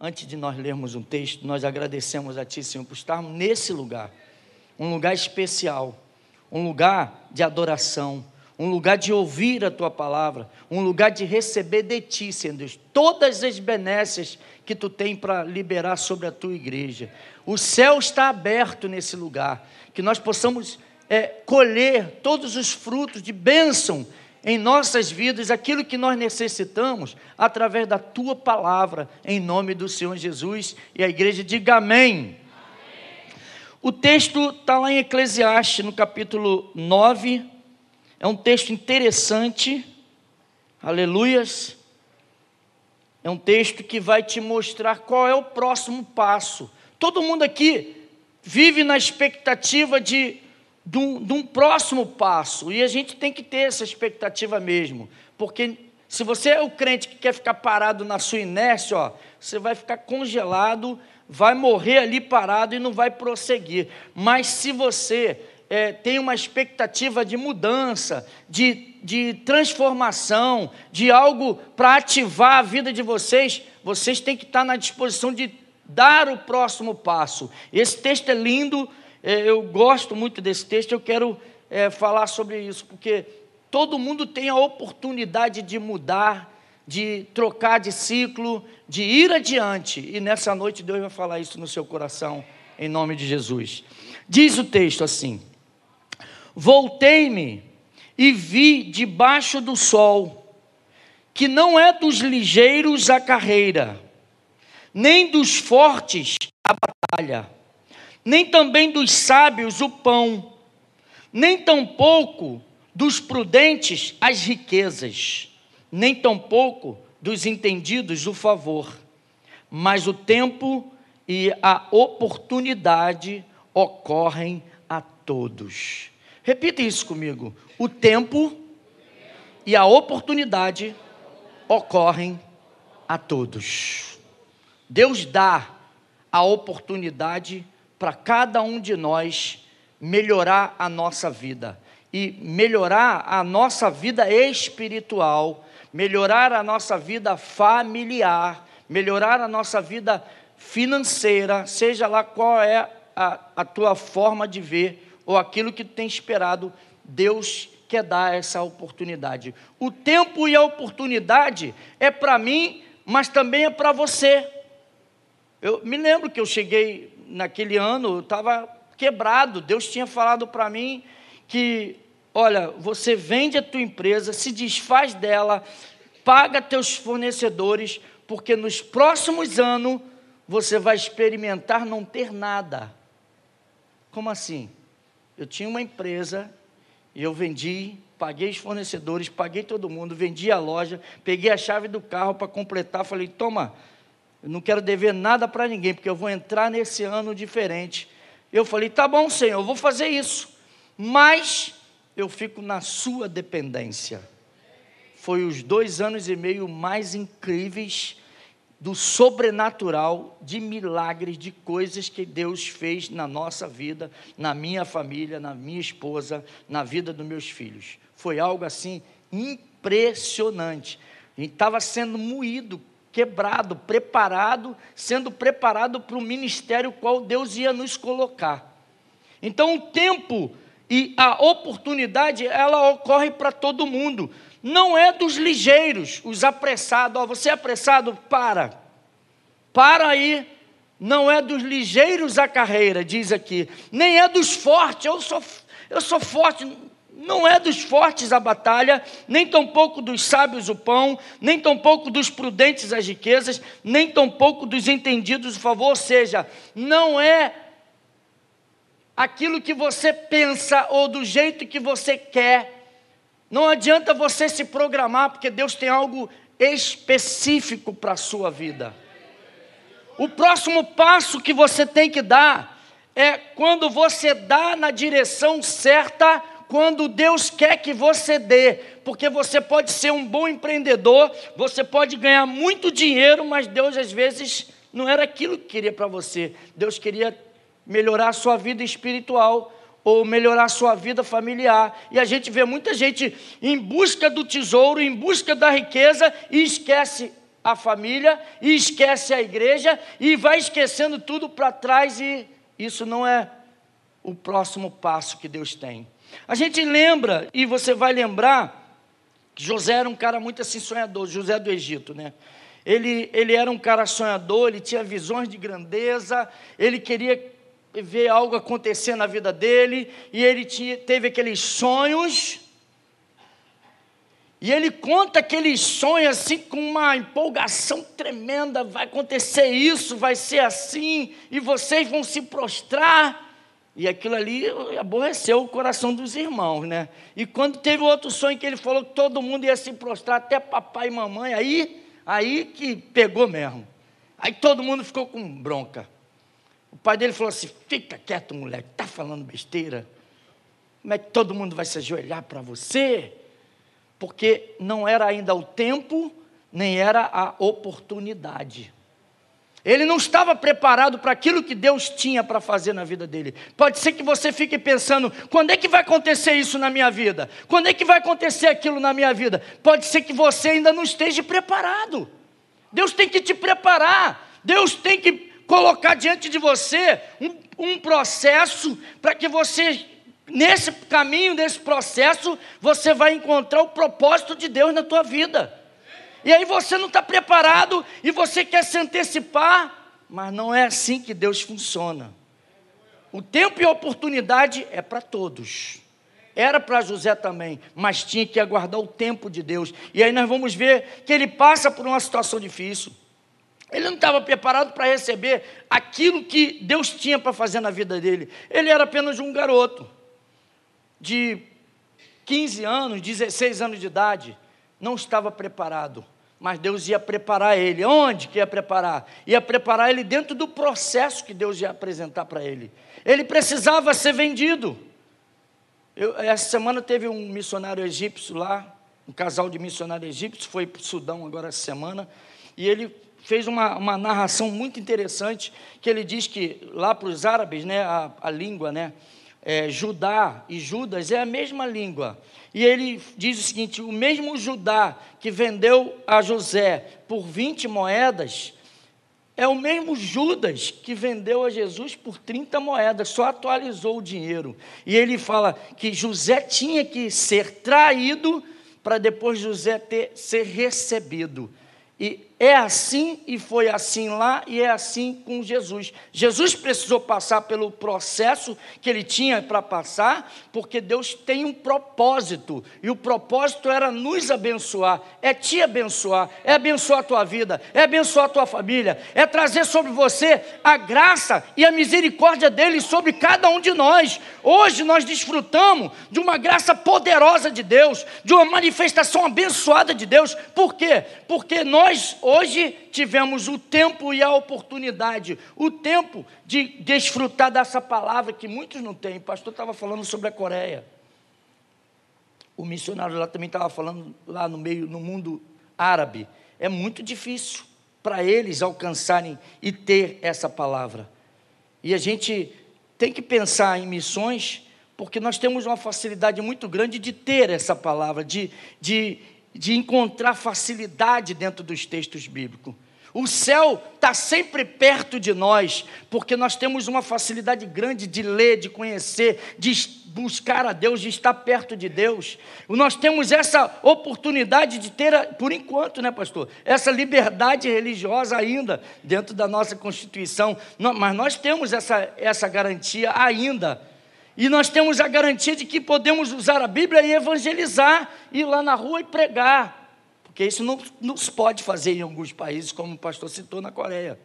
antes de nós lermos um texto, nós agradecemos a Ti, Senhor, por estarmos nesse lugar, um lugar especial, um lugar de adoração, um lugar de ouvir a Tua palavra, um lugar de receber de Ti, Senhor Deus, todas as benécias que Tu tem para liberar sobre a Tua igreja. O céu está aberto nesse lugar, que nós possamos é, colher todos os frutos de bênção em nossas vidas aquilo que nós necessitamos através da tua palavra, em nome do Senhor Jesus. E a igreja diga amém. amém. O texto está lá em Eclesiastes, no capítulo 9. É um texto interessante. Aleluias. É um texto que vai te mostrar qual é o próximo passo. Todo mundo aqui vive na expectativa de de um, de um próximo passo. E a gente tem que ter essa expectativa mesmo. Porque se você é o crente que quer ficar parado na sua inércia, ó, você vai ficar congelado, vai morrer ali parado e não vai prosseguir. Mas se você é, tem uma expectativa de mudança, de, de transformação, de algo para ativar a vida de vocês, vocês têm que estar na disposição de dar o próximo passo. Esse texto é lindo, é, eu gosto muito desse texto, eu quero é, falar sobre isso, porque todo mundo tem a oportunidade de mudar, de trocar de ciclo, de ir adiante, e nessa noite Deus vai falar isso no seu coração, em nome de Jesus. Diz o texto assim: Voltei-me e vi debaixo do sol, que não é dos ligeiros a carreira, nem dos fortes a batalha nem também dos sábios o pão, nem tampouco dos prudentes as riquezas, nem tampouco dos entendidos o favor, mas o tempo e a oportunidade ocorrem a todos. Repita isso comigo. O tempo e a oportunidade ocorrem a todos. Deus dá a oportunidade para cada um de nós melhorar a nossa vida e melhorar a nossa vida espiritual, melhorar a nossa vida familiar, melhorar a nossa vida financeira, seja lá qual é a, a tua forma de ver ou aquilo que tu tem esperado, Deus quer dar essa oportunidade. O tempo e a oportunidade é para mim, mas também é para você. Eu me lembro que eu cheguei naquele ano, eu estava quebrado. Deus tinha falado para mim que, olha, você vende a tua empresa, se desfaz dela, paga teus fornecedores, porque nos próximos anos você vai experimentar não ter nada. Como assim? Eu tinha uma empresa e eu vendi, paguei os fornecedores, paguei todo mundo, vendi a loja, peguei a chave do carro para completar, falei: toma, eu não quero dever nada para ninguém, porque eu vou entrar nesse ano diferente. Eu falei: tá bom, Senhor, eu vou fazer isso, mas eu fico na sua dependência. Foi os dois anos e meio mais incríveis do sobrenatural, de milagres, de coisas que Deus fez na nossa vida, na minha família, na minha esposa, na vida dos meus filhos. Foi algo assim impressionante. A gente estava sendo moído quebrado, preparado, sendo preparado para o ministério qual Deus ia nos colocar. Então, o tempo e a oportunidade, ela ocorre para todo mundo. Não é dos ligeiros, os apressados. Ó, você é apressado? Para. Para aí. Não é dos ligeiros a carreira, diz aqui. Nem é dos fortes. Eu sou, eu sou forte. Não é dos fortes a batalha, nem tampouco dos sábios o pão, nem tampouco dos prudentes as riquezas, nem tampouco dos entendidos o favor. Ou seja, não é aquilo que você pensa ou do jeito que você quer. Não adianta você se programar, porque Deus tem algo específico para a sua vida. O próximo passo que você tem que dar é quando você dá na direção certa quando Deus quer que você dê, porque você pode ser um bom empreendedor, você pode ganhar muito dinheiro, mas Deus às vezes não era aquilo que queria para você. Deus queria melhorar a sua vida espiritual ou melhorar a sua vida familiar. E a gente vê muita gente em busca do tesouro, em busca da riqueza e esquece a família e esquece a igreja e vai esquecendo tudo para trás e isso não é o próximo passo que Deus tem. A gente lembra, e você vai lembrar, que José era um cara muito assim sonhador, José do Egito, né? Ele, ele era um cara sonhador, ele tinha visões de grandeza, ele queria ver algo acontecer na vida dele, e ele tinha, teve aqueles sonhos, e ele conta aqueles sonhos assim com uma empolgação tremenda: vai acontecer isso, vai ser assim, e vocês vão se prostrar. E aquilo ali aborreceu o coração dos irmãos, né? E quando teve outro sonho que ele falou que todo mundo ia se prostrar, até papai e mamãe, aí, aí que pegou mesmo. Aí todo mundo ficou com bronca. O pai dele falou assim: fica quieto, moleque, tá falando besteira. Como é que todo mundo vai se ajoelhar para você? porque não era ainda o tempo, nem era a oportunidade. Ele não estava preparado para aquilo que Deus tinha para fazer na vida dele. Pode ser que você fique pensando: quando é que vai acontecer isso na minha vida? Quando é que vai acontecer aquilo na minha vida? Pode ser que você ainda não esteja preparado. Deus tem que te preparar. Deus tem que colocar diante de você um, um processo para que você Nesse caminho, nesse processo, você vai encontrar o propósito de Deus na tua vida. E aí você não está preparado e você quer se antecipar, mas não é assim que Deus funciona. O tempo e a oportunidade é para todos. Era para José também, mas tinha que aguardar o tempo de Deus. E aí nós vamos ver que ele passa por uma situação difícil. Ele não estava preparado para receber aquilo que Deus tinha para fazer na vida dele. Ele era apenas um garoto de 15 anos, 16 anos de idade, não estava preparado. Mas Deus ia preparar ele. Onde que ia preparar? Ia preparar ele dentro do processo que Deus ia apresentar para ele. Ele precisava ser vendido. Eu, essa semana teve um missionário egípcio lá, um casal de missionários egípcios, foi para o Sudão agora essa semana, e ele fez uma, uma narração muito interessante, que ele diz que lá para os árabes, né, a, a língua, né, é, Judá e Judas é a mesma língua. E ele diz o seguinte: o mesmo Judá que vendeu a José por 20 moedas, é o mesmo Judas que vendeu a Jesus por 30 moedas, só atualizou o dinheiro. E ele fala que José tinha que ser traído para depois José ter, ser recebido. E é assim e foi assim lá e é assim com Jesus. Jesus precisou passar pelo processo que ele tinha para passar, porque Deus tem um propósito, e o propósito era nos abençoar, é te abençoar, é abençoar a tua vida, é abençoar a tua família, é trazer sobre você a graça e a misericórdia dele sobre cada um de nós. Hoje nós desfrutamos de uma graça poderosa de Deus, de uma manifestação abençoada de Deus. Por quê? Porque nós hoje tivemos o tempo e a oportunidade, o tempo de desfrutar dessa palavra que muitos não têm. O pastor estava falando sobre a Coreia. O missionário lá também estava falando lá no meio, no mundo árabe. É muito difícil para eles alcançarem e ter essa palavra. E a gente tem que pensar em missões, porque nós temos uma facilidade muito grande de ter essa palavra, de, de de encontrar facilidade dentro dos textos bíblicos. O céu está sempre perto de nós, porque nós temos uma facilidade grande de ler, de conhecer, de buscar a Deus, de estar perto de Deus. Nós temos essa oportunidade de ter, por enquanto, né, pastor? Essa liberdade religiosa ainda dentro da nossa Constituição. Mas nós temos essa, essa garantia ainda. E nós temos a garantia de que podemos usar a Bíblia e evangelizar, ir lá na rua e pregar. Porque isso não, não se pode fazer em alguns países, como o pastor citou na Coreia,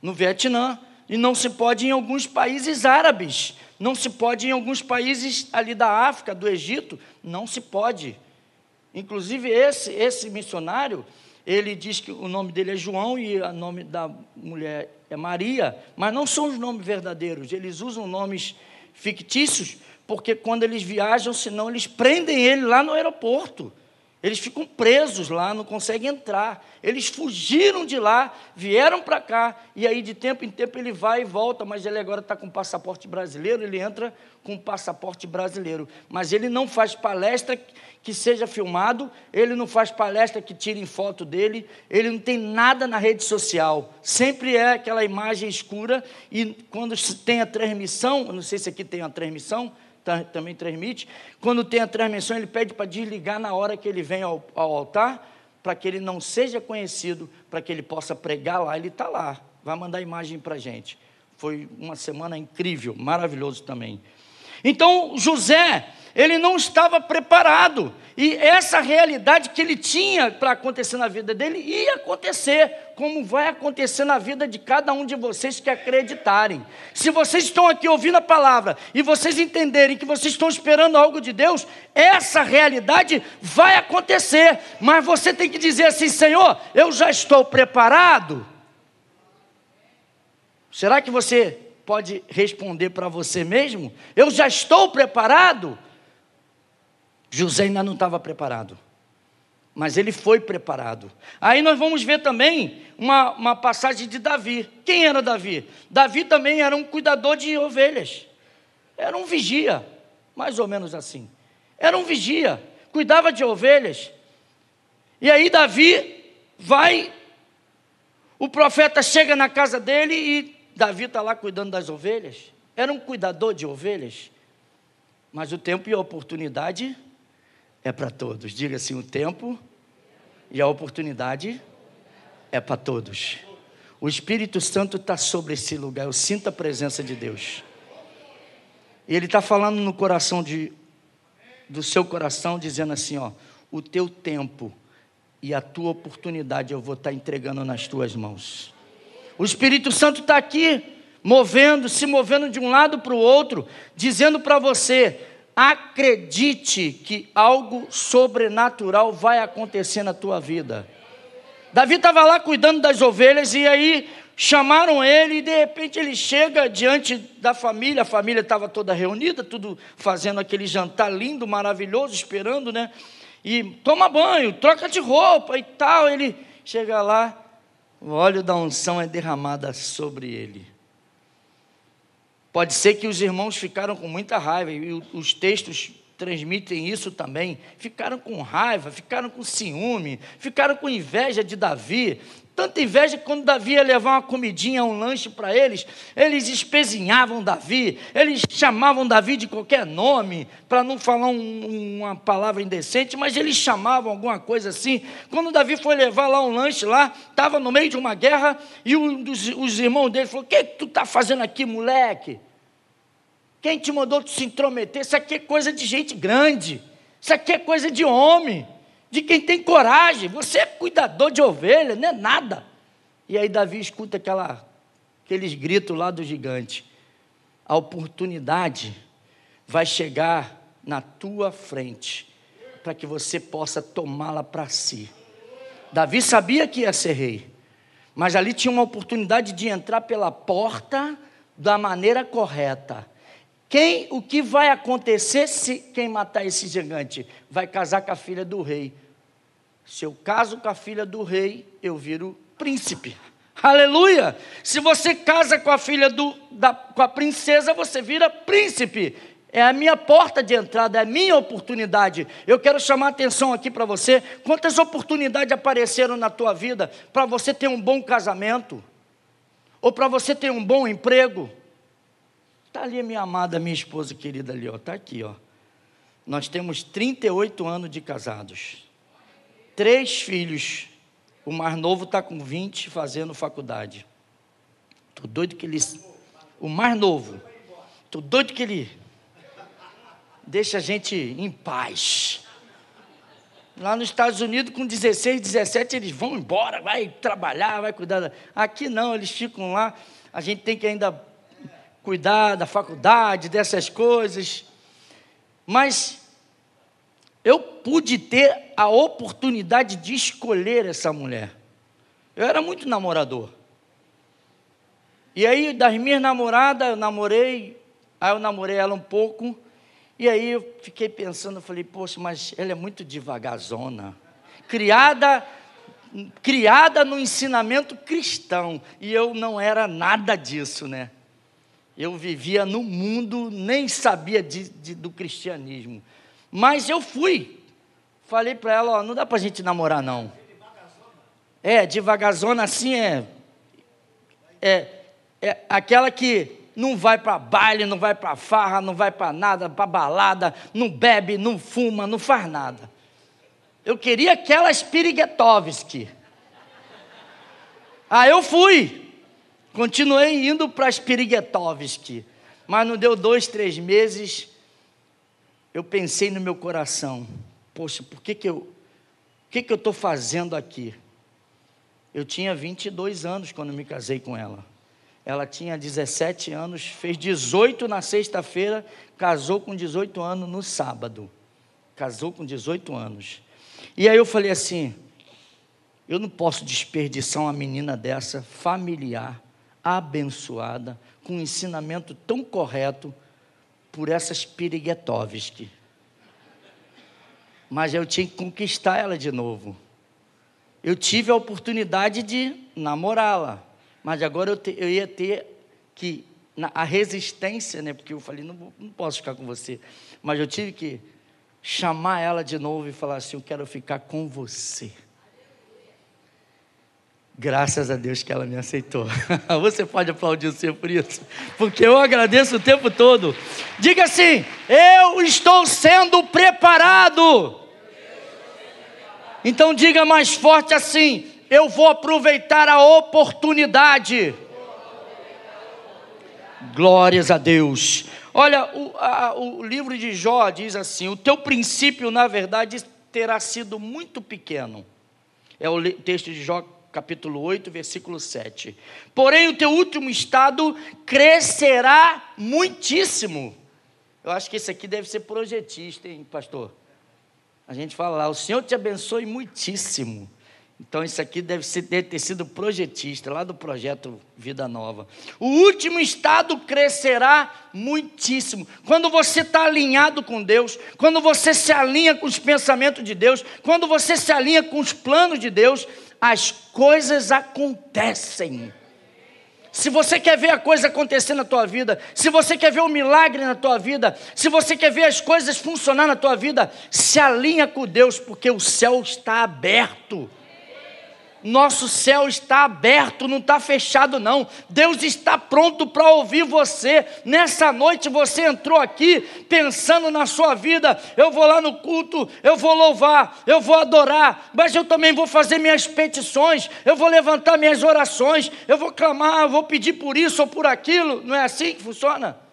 no Vietnã. E não se pode em alguns países árabes. Não se pode em alguns países ali da África, do Egito. Não se pode. Inclusive, esse, esse missionário, ele diz que o nome dele é João e o nome da mulher é Maria, mas não são os nomes verdadeiros. Eles usam nomes fictícios, porque quando eles viajam, senão eles prendem ele lá no aeroporto. Eles ficam presos lá, não conseguem entrar. Eles fugiram de lá, vieram para cá, e aí de tempo em tempo ele vai e volta, mas ele agora está com passaporte brasileiro, ele entra com passaporte brasileiro. Mas ele não faz palestra que seja filmado, ele não faz palestra que tirem foto dele, ele não tem nada na rede social. Sempre é aquela imagem escura, e quando tem a transmissão, não sei se aqui tem a transmissão, também transmite. Quando tem a transmissão, ele pede para desligar na hora que ele vem ao, ao altar, para que ele não seja conhecido, para que ele possa pregar lá. Ele está lá, vai mandar imagem para a gente. Foi uma semana incrível, maravilhoso também. Então, José, ele não estava preparado. E essa realidade que ele tinha para acontecer na vida dele ia acontecer, como vai acontecer na vida de cada um de vocês que acreditarem. Se vocês estão aqui ouvindo a palavra e vocês entenderem que vocês estão esperando algo de Deus, essa realidade vai acontecer. Mas você tem que dizer assim: Senhor, eu já estou preparado. Será que você pode responder para você mesmo? Eu já estou preparado? José ainda não estava preparado, mas ele foi preparado. Aí nós vamos ver também uma, uma passagem de Davi. Quem era Davi? Davi também era um cuidador de ovelhas, era um vigia, mais ou menos assim. Era um vigia, cuidava de ovelhas. E aí Davi vai, o profeta chega na casa dele e Davi está lá cuidando das ovelhas. Era um cuidador de ovelhas. Mas o tempo e a oportunidade é para todos. Diga assim: o tempo e a oportunidade é para todos. O Espírito Santo está sobre esse lugar, eu sinto a presença de Deus. E Ele está falando no coração de, do seu coração, dizendo assim: ó, o teu tempo e a tua oportunidade eu vou estar tá entregando nas tuas mãos. O Espírito Santo está aqui, movendo, se movendo de um lado para o outro, dizendo para você: acredite que algo sobrenatural vai acontecer na tua vida. Davi estava lá cuidando das ovelhas e aí chamaram ele e de repente ele chega diante da família, a família estava toda reunida, tudo fazendo aquele jantar lindo, maravilhoso, esperando, né? E toma banho, troca de roupa e tal. Ele chega lá, o óleo da unção é derramada sobre ele. Pode ser que os irmãos ficaram com muita raiva, e os textos transmitem isso também. Ficaram com raiva, ficaram com ciúme, ficaram com inveja de Davi. Tanta inveja que quando Davi ia levar uma comidinha, um lanche para eles, eles espezinhavam Davi, eles chamavam Davi de qualquer nome, para não falar um, uma palavra indecente, mas eles chamavam alguma coisa assim. Quando Davi foi levar lá um lanche lá, estava no meio de uma guerra, e um dos os irmãos dele falou: O que, que tu está fazendo aqui, moleque? Quem te mandou se intrometer? Isso aqui é coisa de gente grande, isso aqui é coisa de homem de quem tem coragem. Você é cuidador de ovelha, não é nada. E aí Davi escuta aquela, aqueles gritos lá do gigante. A oportunidade vai chegar na tua frente para que você possa tomá-la para si. Davi sabia que ia ser rei, mas ali tinha uma oportunidade de entrar pela porta da maneira correta. Quem, o que vai acontecer se quem matar esse gigante? Vai casar com a filha do rei. Se eu caso com a filha do rei, eu viro príncipe. Aleluia! Se você casa com a filha do, da, com a princesa, você vira príncipe. É a minha porta de entrada, é a minha oportunidade. Eu quero chamar a atenção aqui para você. Quantas oportunidades apareceram na tua vida para você ter um bom casamento? Ou para você ter um bom emprego? Está ali minha amada, minha esposa querida ali, ó. Está aqui, ó. Nós temos 38 anos de casados três filhos. O mais novo está com 20 fazendo faculdade. Estou doido que ele. O mais novo. Estou doido que ele. Deixa a gente em paz. Lá nos Estados Unidos, com 16, 17, eles vão embora, vai trabalhar, vai cuidar. Aqui não, eles ficam lá. A gente tem que ainda cuidar da faculdade, dessas coisas. Mas eu pude ter a oportunidade de escolher essa mulher. Eu era muito namorador. E aí, das minhas namoradas, eu namorei, aí eu namorei ela um pouco, E aí eu fiquei pensando, falei, poxa, mas ela é muito devagarzona. Criada, criada no ensinamento cristão. E eu não era nada disso, né? Eu vivia no mundo, nem sabia de, de, do cristianismo. Mas eu fui. Falei para ela, ó, não dá para a gente namorar, não. É, devagarzona assim é, é, é aquela que não vai para baile, não vai para farra, não vai para nada, para balada, não bebe, não fuma, não faz nada. Eu queria aquela Spiriguetovski. Ah, eu fui. Continuei indo para Spiriguetovski. Mas não deu dois, três meses. Eu pensei no meu coração: Poxa, por que, que eu. Que, que eu estou fazendo aqui? Eu tinha 22 anos quando me casei com ela. Ela tinha 17 anos, fez 18 na sexta-feira, casou com 18 anos no sábado. Casou com 18 anos. E aí eu falei assim: eu não posso desperdiçar uma menina dessa, familiar, abençoada, com um ensinamento tão correto, por essas Piriguetovski. Mas eu tinha que conquistar ela de novo. Eu tive a oportunidade de namorá-la mas agora eu, te, eu ia ter que, na, a resistência, né? Porque eu falei, não, não posso ficar com você. Mas eu tive que chamar ela de novo e falar assim: Eu quero ficar com você. Graças a Deus que ela me aceitou. Você pode aplaudir o Senhor por isso? Porque eu agradeço o tempo todo. Diga assim: Eu estou sendo preparado. Então diga mais forte assim: eu vou aproveitar a oportunidade. Glórias a Deus. Olha, o, a, o livro de Jó diz assim: o teu princípio, na verdade, terá sido muito pequeno. É o texto de Jó, capítulo 8, versículo 7. Porém, o teu último estado crescerá muitíssimo. Eu acho que esse aqui deve ser projetista, hein, pastor? A gente fala lá, o Senhor te abençoe muitíssimo. Então, isso aqui deve, deve ter sido projetista, lá do projeto Vida Nova. O último estado crescerá muitíssimo. Quando você está alinhado com Deus, quando você se alinha com os pensamentos de Deus, quando você se alinha com os planos de Deus, as coisas acontecem. Se você quer ver a coisa acontecer na tua vida, se você quer ver o um milagre na tua vida, se você quer ver as coisas funcionar na tua vida, se alinha com Deus, porque o céu está aberto. Nosso céu está aberto, não está fechado, não. Deus está pronto para ouvir você. Nessa noite você entrou aqui pensando na sua vida. Eu vou lá no culto, eu vou louvar, eu vou adorar, mas eu também vou fazer minhas petições, eu vou levantar minhas orações, eu vou clamar, eu vou pedir por isso ou por aquilo. Não é assim que funciona?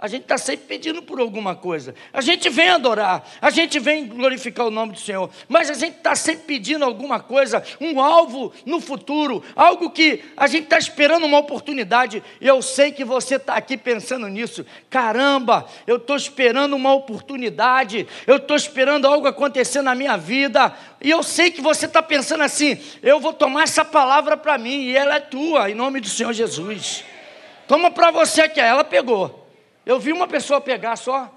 A gente está sempre pedindo por alguma coisa. A gente vem adorar, a gente vem glorificar o nome do Senhor, mas a gente está sempre pedindo alguma coisa, um alvo no futuro, algo que a gente está esperando uma oportunidade. E eu sei que você está aqui pensando nisso. Caramba, eu estou esperando uma oportunidade, eu estou esperando algo acontecer na minha vida. E eu sei que você está pensando assim: eu vou tomar essa palavra para mim e ela é tua, em nome do Senhor Jesus. Toma para você que ela pegou. Eu vi uma pessoa pegar só.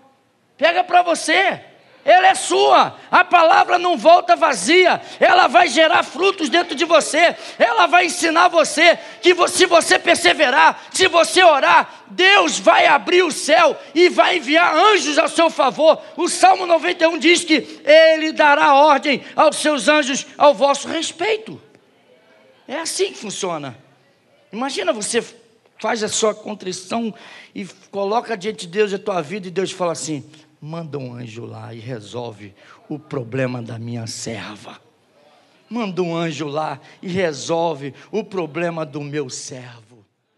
Pega para você. Ela é sua. A palavra não volta vazia. Ela vai gerar frutos dentro de você. Ela vai ensinar você que se você perseverar, se você orar, Deus vai abrir o céu e vai enviar anjos ao seu favor. O Salmo 91 diz que ele dará ordem aos seus anjos ao vosso respeito. É assim que funciona. Imagina você faz a sua contrição e coloca diante de Deus a tua vida e Deus fala assim: manda um anjo lá e resolve o problema da minha serva. Manda um anjo lá e resolve o problema do meu servo.